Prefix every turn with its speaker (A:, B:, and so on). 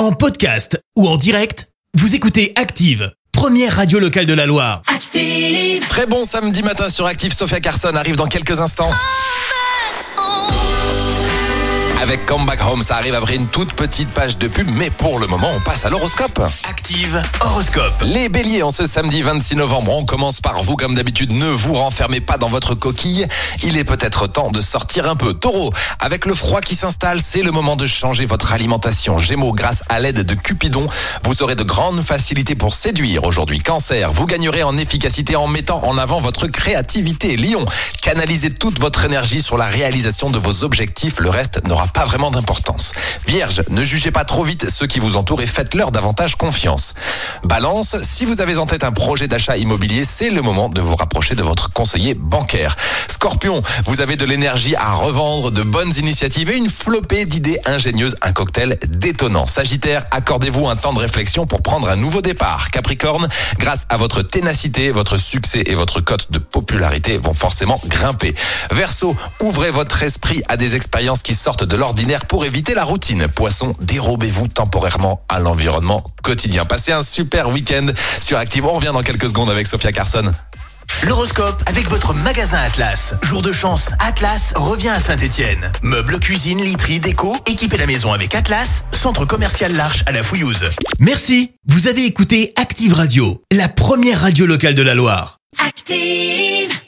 A: En podcast ou en direct, vous écoutez Active, première radio locale de la Loire.
B: Active.
C: Très bon samedi matin sur Active, Sophia Carson arrive dans quelques instants. Avec Come Back Home, ça arrive après une toute petite page de pub, mais pour le moment, on passe à l'horoscope.
A: Active Horoscope.
C: Les béliers, en ce samedi 26 novembre, on commence par vous comme d'habitude, ne vous renfermez pas dans votre coquille, il est peut-être temps de sortir un peu. Taureau, avec le froid qui s'installe, c'est le moment de changer votre alimentation. Gémeaux, grâce à l'aide de Cupidon, vous aurez de grandes facilités pour séduire aujourd'hui. Cancer, vous gagnerez en efficacité en mettant en avant votre créativité. Lion, canalisez toute votre énergie sur la réalisation de vos objectifs, le reste n'aura pas vraiment d'importance. Vierge, ne jugez pas trop vite ceux qui vous entourent et faites-leur davantage confiance. Balance, si vous avez en tête un projet d'achat immobilier, c'est le moment de vous rapprocher de votre conseiller bancaire. Scorpion, vous avez de l'énergie à revendre, de bonnes initiatives et une flopée d'idées ingénieuses, un cocktail détonnant. Sagittaire, accordez-vous un temps de réflexion pour prendre un nouveau départ. Capricorne, grâce à votre ténacité, votre succès et votre cote de popularité vont forcément grimper. Verseau, ouvrez votre esprit à des expériences qui sortent de l'ordinaire pour éviter la routine. Poisson, dérobez-vous temporairement à l'environnement quotidien. Passez un super week-end sur Active. On revient dans quelques secondes avec Sophia Carson.
A: L'horoscope avec votre magasin Atlas. Jour de chance, Atlas revient à Saint-Étienne. Meubles, cuisine, literie, déco, équipez la maison avec Atlas, centre commercial L'Arche à la Fouillouse. Merci. Vous avez écouté Active Radio, la première radio locale de la Loire.
B: Active.